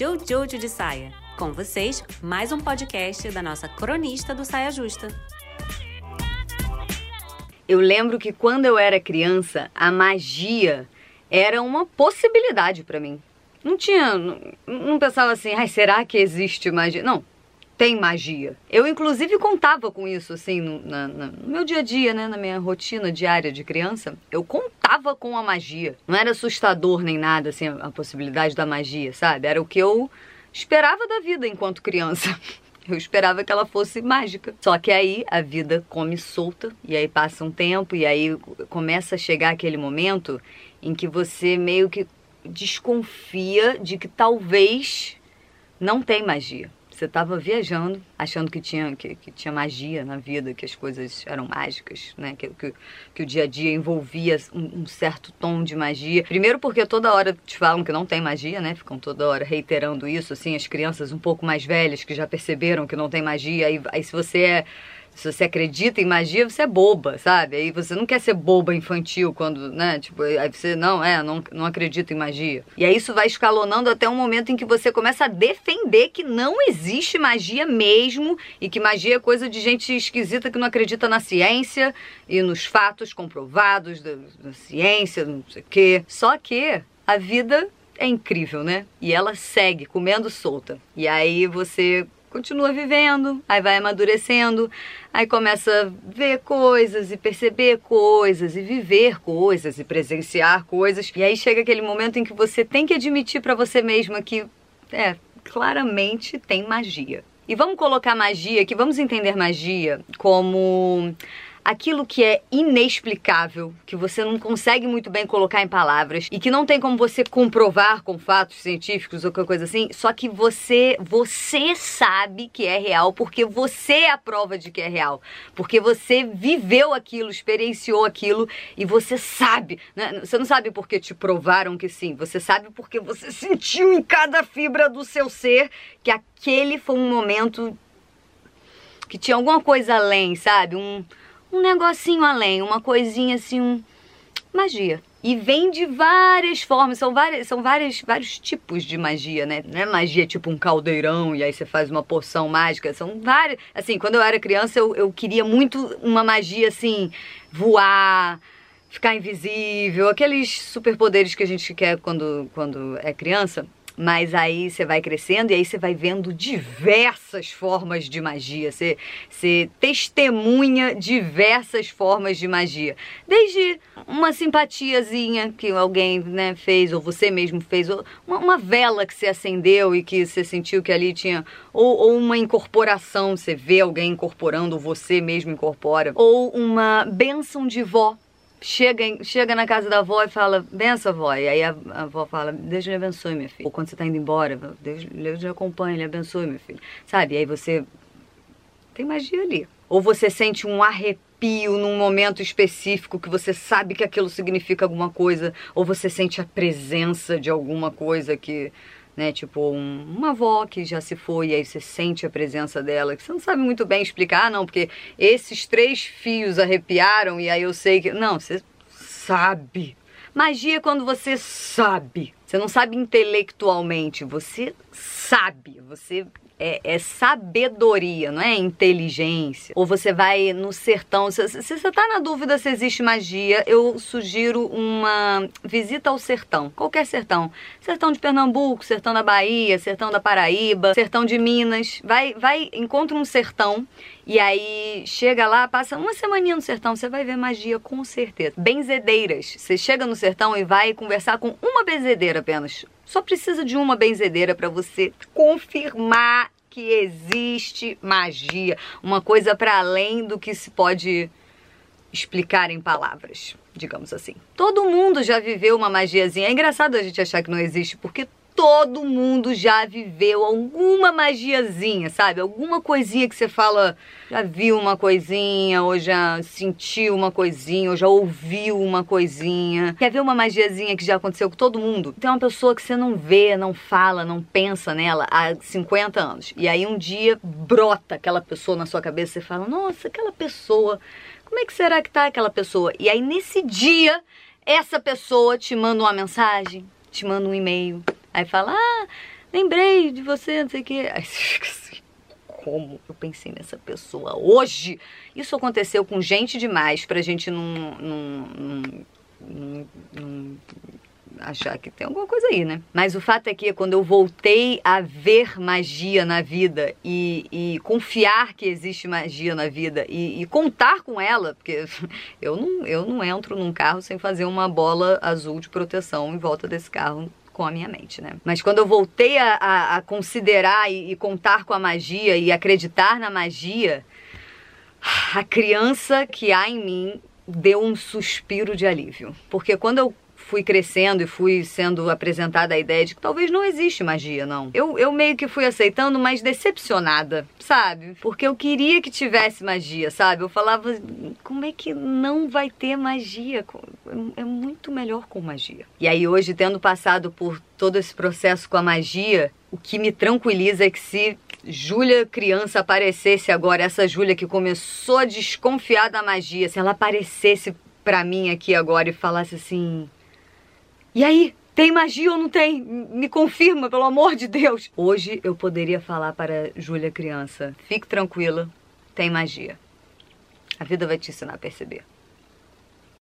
Jojo de Saia. Com vocês, mais um podcast da nossa cronista do Saia Justa. Eu lembro que quando eu era criança, a magia era uma possibilidade para mim. Não tinha, não, não pensava assim, ai, será que existe magia? Não, tem magia. Eu, inclusive, contava com isso, assim, no, na, no, meu dia a dia, né? Na minha rotina diária de criança. Eu contava com a magia. Não era assustador nem nada, assim, a, possibilidade da magia, sabe? Era o que eu esperava da vida enquanto criança. Eu esperava que ela fosse mágica. Só que aí a vida come solta, e aí passa um tempo, e aí começa a chegar aquele momento em que você meio que desconfia de que talvez não tem magia. Você estava viajando, achando que tinha, que, que, tinha magia na vida, que as coisas eram mágicas, né? Que, que, que o dia a dia envolvia um, um, certo tom de magia. Primeiro porque toda hora te falam que não tem magia, né? Ficam toda hora reiterando isso, assim, as crianças um pouco mais velhas que já perceberam que não tem magia. Aí, aí se você é se você acredita em magia, você é boba, sabe? Aí você não quer ser boba infantil quando, né? Tipo, aí você, não, é, não, não acredita em magia. E aí isso vai escalonando até um momento em que você começa a defender que não existe magia mesmo e que magia é coisa de gente esquisita que não acredita na ciência e nos fatos comprovados da, da ciência, não sei o quê. Só que a vida é incrível, né? E ela segue comendo solta. E aí você continua vivendo, aí vai amadurecendo, aí começa a ver coisas e perceber coisas e viver coisas e presenciar coisas. E aí chega aquele momento em que você tem que admitir para você mesma que é, claramente tem magia. E vamos colocar magia aqui, vamos entender magia como aquilo que é inexplicável, que você não consegue muito bem colocar em palavras e que não tem como você comprovar com fatos científicos ou qualquer coisa assim, só que você você sabe que é real porque você é a prova de que é real, porque você viveu aquilo, experienciou aquilo e você sabe, né? Você não sabe porque te provaram que sim, você sabe porque você sentiu em cada fibra do seu ser que aquele foi um momento que tinha alguma coisa além, sabe? Um um negocinho além, uma coisinha assim, um... magia. E vem de várias formas, são, várias, são várias, vários tipos de magia, né? Não é magia tipo um caldeirão e aí você faz uma poção mágica. São várias. Assim, quando eu era criança, eu, eu queria muito uma magia assim, voar, ficar invisível, aqueles superpoderes que a gente quer quando, quando é criança. Mas aí você vai crescendo e aí você vai vendo diversas formas de magia. Você, você testemunha diversas formas de magia. Desde uma simpatiazinha que alguém né, fez, ou você mesmo fez, ou uma, uma, vela que você acendeu e que você sentiu que ali tinha. Ou, ou uma incorporação, você vê alguém incorporando, ou você mesmo incorpora. Ou uma bênção de vó chega, em, chega na casa da avó e fala, benção, avó. E aí a, a avó fala, Deus lhe abençoe, minha filha. Ou quando você tá indo embora, Deus, Deus lhe acompanhe, lhe abençoe, minha filha. Sabe? E aí você tem magia ali. Ou você sente um arrepio num momento específico que você sabe que aquilo significa alguma coisa, ou você sente a presença de alguma coisa que né? Tipo, um, uma avó que já se foi e aí você sente a presença dela, que você não sabe muito bem explicar, ah, não, porque esses três fios arrepiaram e aí eu sei que. Não, você sabe. Magia é quando você sabe. Você não sabe intelectualmente, você sabe, você é, é, sabedoria, não é inteligência. Ou você vai no sertão. Se, se, você tá na dúvida se existe magia, eu sugiro uma visita ao sertão. Qualquer sertão. Sertão de Pernambuco, sertão da Bahia, sertão da Paraíba, sertão de Minas. Vai, vai, encontra um sertão e aí chega lá, passa uma semaninha no sertão, você vai ver magia com certeza. Benzedeiras. Você chega no sertão e vai conversar com uma benzedeira apenas. Só precisa de uma benzedeira para você confirmar que existe magia, uma coisa para além do que se pode explicar em palavras, digamos assim. Todo mundo já viveu uma magiazinha. É engraçado a gente achar que não existe, porque todo mundo já viveu alguma magiazinha, sabe? Alguma coisinha que você fala, já viu uma coisinha, ou já sentiu uma coisinha, ou já ouviu uma coisinha. Quer ver uma magiazinha que já aconteceu com todo mundo? Tem uma pessoa que você não vê, não fala, não pensa nela há 50 anos. E aí um dia brota aquela pessoa na sua cabeça você fala: "Nossa, aquela pessoa, como é que será que tá aquela pessoa?" E aí nesse dia essa pessoa te manda uma mensagem, te manda um e-mail, Aí fala, ah, lembrei de você, não sei o quê. Aí você fica assim, como eu pensei nessa pessoa hoje? Isso aconteceu com gente demais pra gente não, não, não, não, não achar que tem alguma coisa aí, né? Mas o fato é que quando eu voltei a ver magia na vida e, e confiar que existe magia na vida e, e, contar com ela, porque eu não, eu não entro num carro sem fazer uma bola azul de proteção em volta desse carro com a minha mente, né? Mas quando eu voltei a, a, a considerar e, e contar com a magia e acreditar na magia, a criança que há em mim deu um suspiro de alívio. Porque quando eu fui crescendo e fui sendo apresentada a ideia de que talvez não existe magia, não. Eu, eu meio que fui aceitando, mas decepcionada, sabe? Porque eu queria que tivesse magia, sabe? Eu falava, como é que não vai ter magia? É muito melhor com magia. E aí hoje, tendo passado por todo esse processo com a magia, o que me tranquiliza é que se Júlia criança aparecesse agora, essa Júlia que começou a desconfiar da magia, se ela aparecesse para mim aqui agora e falasse assim: e aí, tem magia ou não tem? Me confirma, pelo amor de Deus. Hoje eu poderia falar para Júlia criança: fique tranquila, tem magia. A vida vai te ensinar a perceber.